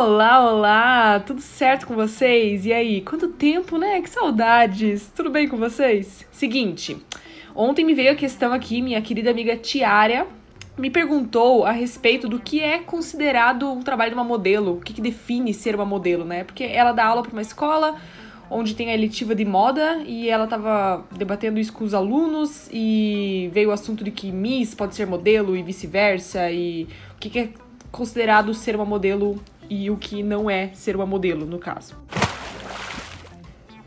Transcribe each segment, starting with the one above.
Olá, olá! Tudo certo com vocês? E aí, quanto tempo, né? Que saudades! Tudo bem com vocês? Seguinte, ontem me veio a questão aqui, minha querida amiga Tiara me perguntou a respeito do que é considerado um trabalho de uma modelo, o que, que define ser uma modelo, né? Porque ela dá aula para uma escola onde tem a eletiva de moda e ela estava debatendo isso com os alunos e veio o assunto de que Miss pode ser modelo e vice-versa e o que, que é considerado ser uma modelo e o que não é ser uma modelo, no caso.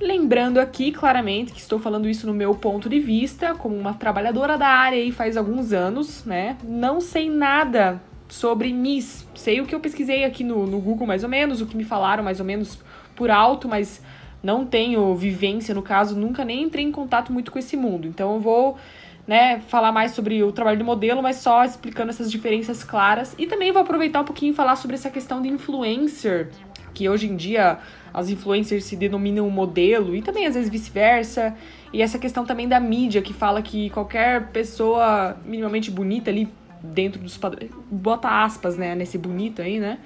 Lembrando aqui claramente que estou falando isso no meu ponto de vista, como uma trabalhadora da área aí faz alguns anos, né? Não sei nada sobre Miss. Sei o que eu pesquisei aqui no, no Google, mais ou menos, o que me falaram mais ou menos por alto, mas não tenho vivência, no caso, nunca nem entrei em contato muito com esse mundo. Então eu vou né, falar mais sobre o trabalho do modelo, mas só explicando essas diferenças claras. E também vou aproveitar um pouquinho e falar sobre essa questão de influencer, que hoje em dia as influencers se denominam modelo, e também às vezes vice-versa. E essa questão também da mídia, que fala que qualquer pessoa minimamente bonita ali dentro dos padrões. Bota aspas, né, nesse bonito aí, né?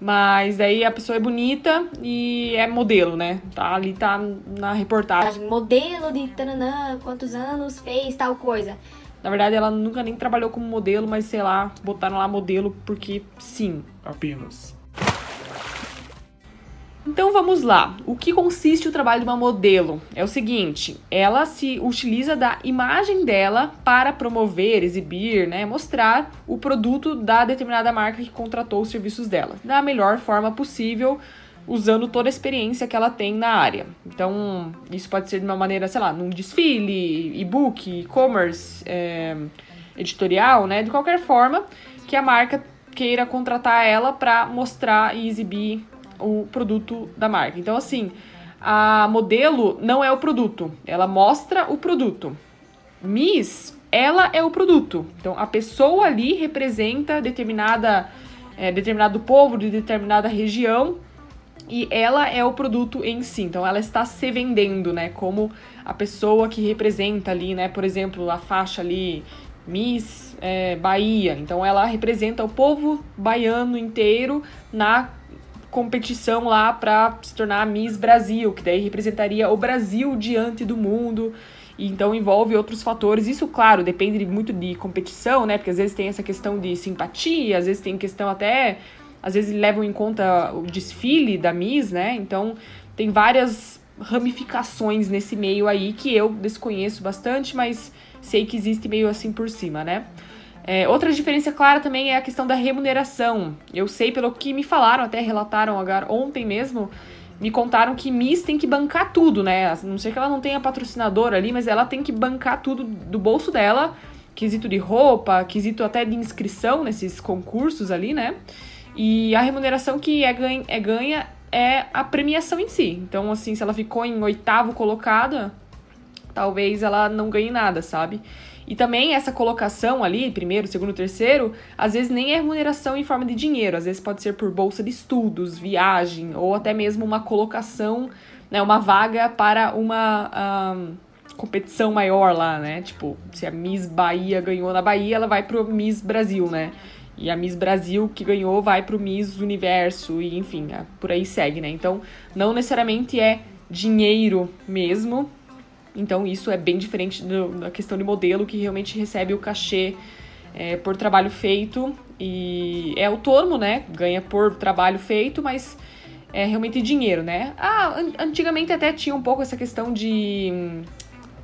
Mas daí a pessoa é bonita e é modelo, né? Tá ali, tá na reportagem. Modelo de tananã, quantos anos fez tal coisa. Na verdade, ela nunca nem trabalhou como modelo, mas sei lá, botaram lá modelo porque sim. Apenas. Então vamos lá. O que consiste o trabalho de uma modelo? É o seguinte: ela se utiliza da imagem dela para promover, exibir, né, mostrar o produto da determinada marca que contratou os serviços dela da melhor forma possível, usando toda a experiência que ela tem na área. Então, isso pode ser de uma maneira, sei lá, num desfile, e-book, e-commerce, é, editorial, né, de qualquer forma que a marca queira contratar ela para mostrar e exibir o produto da marca. Então, assim, a modelo não é o produto, ela mostra o produto. Miss, ela é o produto. Então, a pessoa ali representa determinada, é, determinado povo de determinada região e ela é o produto em si. Então, ela está se vendendo, né? Como a pessoa que representa ali, né? Por exemplo, a faixa ali Miss é, Bahia. Então, ela representa o povo baiano inteiro na competição lá para se tornar Miss Brasil, que daí representaria o Brasil diante do mundo. Então envolve outros fatores. Isso, claro, depende muito de competição, né? Porque às vezes tem essa questão de simpatia, às vezes tem questão até. Às vezes levam em conta o desfile da Miss, né? Então tem várias ramificações nesse meio aí que eu desconheço bastante, mas sei que existe meio assim por cima, né? É, outra diferença clara também é a questão da remuneração. Eu sei pelo que me falaram, até relataram agora ontem mesmo, me contaram que Miss tem que bancar tudo, né? Não sei que ela não tenha patrocinador ali, mas ela tem que bancar tudo do bolso dela, quesito de roupa, quesito até de inscrição nesses concursos ali, né? E a remuneração que é ganha, é ganha é a premiação em si. Então, assim, se ela ficou em oitavo colocada, talvez ela não ganhe nada, sabe? E também essa colocação ali, primeiro, segundo, terceiro, às vezes nem é remuneração em forma de dinheiro, às vezes pode ser por bolsa de estudos, viagem, ou até mesmo uma colocação, né, uma vaga para uma um, competição maior lá, né? Tipo, se a Miss Bahia ganhou na Bahia, ela vai pro Miss Brasil, né? E a Miss Brasil que ganhou vai pro Miss Universo, e enfim, é, por aí segue, né? Então, não necessariamente é dinheiro mesmo, então isso é bem diferente do, da questão de modelo que realmente recebe o cachê é, por trabalho feito e é autônomo, né? Ganha por trabalho feito, mas é realmente dinheiro, né? Ah, antigamente até tinha um pouco essa questão de hum,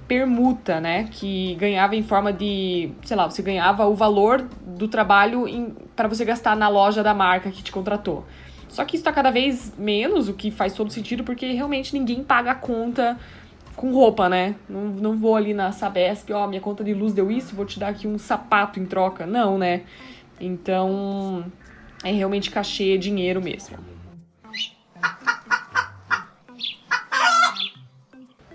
permuta, né? Que ganhava em forma de, sei lá, você ganhava o valor do trabalho para você gastar na loja da marca que te contratou. Só que isso está cada vez menos, o que faz todo sentido, porque realmente ninguém paga a conta com roupa, né? Não, não vou ali na Sabesp, ó, minha conta de luz deu isso, vou te dar aqui um sapato em troca. Não, né? Então, é realmente cachê, dinheiro mesmo.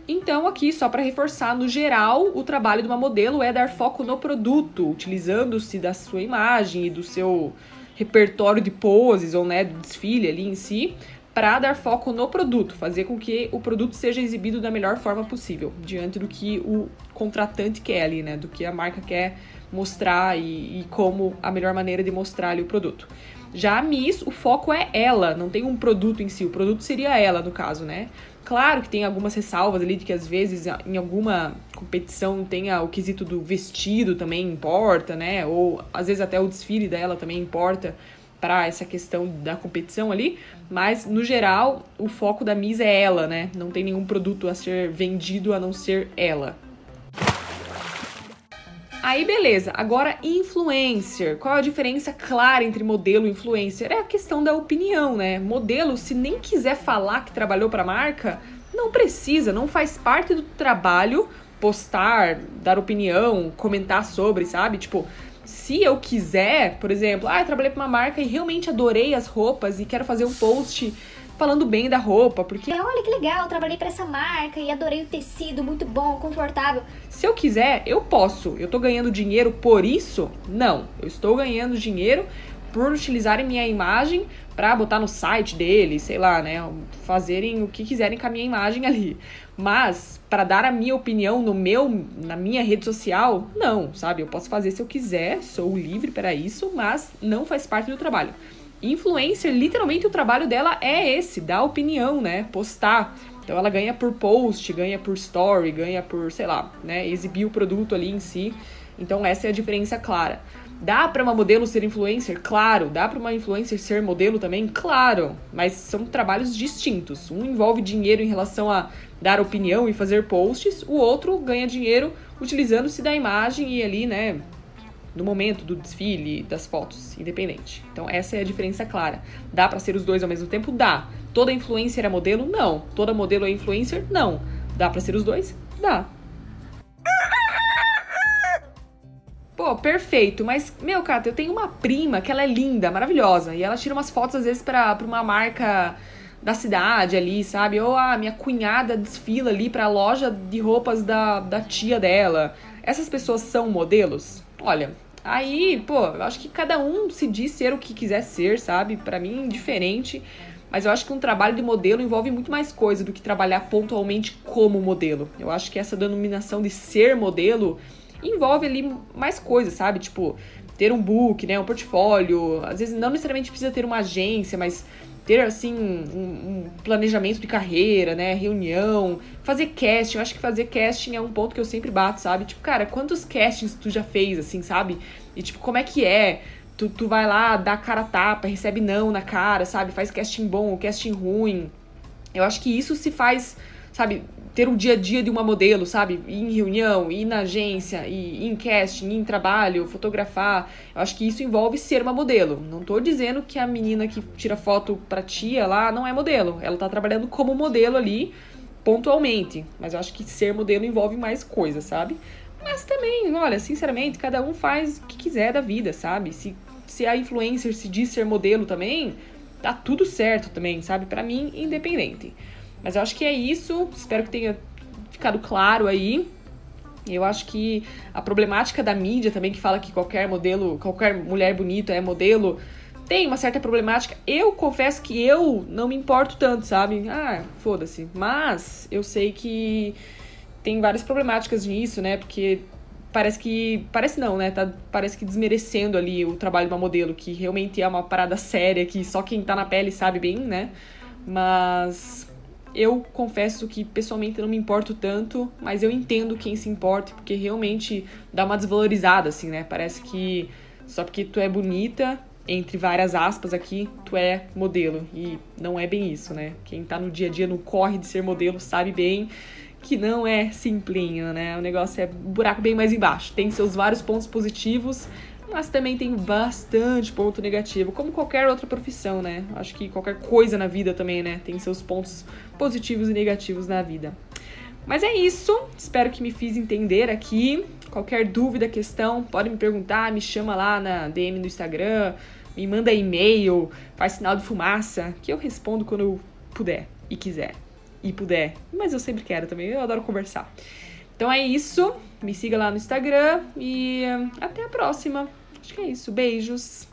Então, aqui, só para reforçar, no geral, o trabalho de uma modelo é dar foco no produto, utilizando-se da sua imagem e do seu repertório de poses ou né, do desfile ali em si, para dar foco no produto, fazer com que o produto seja exibido da melhor forma possível, diante do que o contratante quer ali, né? Do que a marca quer mostrar e, e como a melhor maneira de mostrar ali o produto. Já a Miss, o foco é ela, não tem um produto em si. O produto seria ela, no caso, né? Claro que tem algumas ressalvas ali de que às vezes em alguma competição tenha o quesito do vestido também importa, né? Ou às vezes até o desfile dela também importa para essa questão da competição ali, mas no geral o foco da Miss é ela, né? Não tem nenhum produto a ser vendido a não ser ela. Aí beleza, agora influencer. Qual a diferença clara entre modelo e influencer? É a questão da opinião, né? Modelo, se nem quiser falar que trabalhou para marca, não precisa, não faz parte do trabalho postar, dar opinião, comentar sobre, sabe? Tipo, se eu quiser, por exemplo, ah, eu trabalhei para uma marca e realmente adorei as roupas e quero fazer um post falando bem da roupa, porque olha que legal, trabalhei para essa marca e adorei o tecido, muito bom, confortável. Se eu quiser, eu posso. Eu tô ganhando dinheiro por isso? Não, eu estou ganhando dinheiro por utilizarem minha imagem para botar no site deles, sei lá, né, fazerem o que quiserem com a minha imagem ali. Mas para dar a minha opinião no meu, na minha rede social, não, sabe? Eu posso fazer se eu quiser, sou livre para isso, mas não faz parte do trabalho. Influencer, literalmente o trabalho dela é esse, dar opinião, né? Postar. Então ela ganha por post, ganha por story, ganha por, sei lá, né, exibir o produto ali em si. Então essa é a diferença clara. Dá para uma modelo ser influencer? Claro. Dá para uma influencer ser modelo também? Claro. Mas são trabalhos distintos. Um envolve dinheiro em relação a dar opinião e fazer posts, o outro ganha dinheiro utilizando-se da imagem e ali, né, no momento do desfile, das fotos, independente. Então essa é a diferença clara. Dá para ser os dois ao mesmo tempo? Dá. Toda influencer é modelo? Não. Toda modelo é influencer? Não. Dá para ser os dois? Dá. Pô, perfeito. Mas, meu, cara, eu tenho uma prima que ela é linda, maravilhosa. E ela tira umas fotos, às vezes, pra, pra uma marca da cidade ali, sabe? Ou a minha cunhada desfila ali pra loja de roupas da, da tia dela. Essas pessoas são modelos? Olha, aí, pô, eu acho que cada um se diz ser o que quiser ser, sabe? Para mim, diferente. Mas eu acho que um trabalho de modelo envolve muito mais coisa do que trabalhar pontualmente como modelo. Eu acho que essa denominação de ser modelo envolve ali mais coisas, sabe? Tipo, ter um book, né? Um portfólio. Às vezes não necessariamente precisa ter uma agência, mas ter assim um, um, planejamento de carreira, né, reunião, fazer casting. Eu acho que fazer casting é um ponto que eu sempre bato, sabe? Tipo, cara, quantos castings tu já fez, assim, sabe? E tipo, como é que é? Tu, tu vai lá, dá cara tapa, recebe não na cara, sabe? Faz casting bom, casting ruim. Eu acho que isso se faz, sabe, ter um dia a dia de uma modelo, sabe? Ir em reunião, ir na agência, ir em casting, ir em trabalho, fotografar. Eu acho que isso envolve ser uma modelo. Não tô dizendo que a menina que tira foto pra tia lá não é modelo. Ela tá trabalhando como modelo ali, pontualmente. Mas eu acho que ser modelo envolve mais coisas, sabe? Mas também, olha, sinceramente, cada um faz o que quiser da vida, sabe? Se, se a influencer se diz ser modelo também, tá tudo certo também, sabe? Para mim, independente. Mas eu acho que é isso. Espero que tenha ficado claro aí. Eu acho que a problemática da mídia também, que fala que qualquer modelo, qualquer mulher bonita é modelo, tem uma certa problemática. Eu confesso que eu não me importo tanto, sabe? Ah, foda-se. Mas eu sei que tem várias problemáticas nisso, né? Porque parece que. Parece não, né? Tá, parece que desmerecendo ali o trabalho de uma modelo, que realmente é uma parada séria, que só quem tá na pele sabe bem, né? Mas eu confesso que pessoalmente não me importo tanto, mas eu entendo quem se importa, porque realmente dá uma desvalorizada, assim, né? Parece que só porque tu é bonita, entre várias aspas aqui, tu é modelo. E não é bem isso, né? Quem tá no dia a dia, no corre de ser modelo, sabe bem que não é simplinho, né? O negócio é um buraco bem mais embaixo. Tem seus vários pontos positivos, mas também tem bastante ponto negativo, como qualquer outra profissão, né? Acho que qualquer coisa na vida também, né? Tem seus pontos positivos e negativos na vida. Mas é isso, espero que me fiz entender aqui. Qualquer dúvida, questão, pode me perguntar, me chama lá na DM do Instagram, me manda e-mail, faz sinal de fumaça, que eu respondo quando eu puder e quiser. E puder. Mas eu sempre quero também, eu adoro conversar. Então é isso, me siga lá no Instagram e até a próxima. Acho que é isso. Beijos.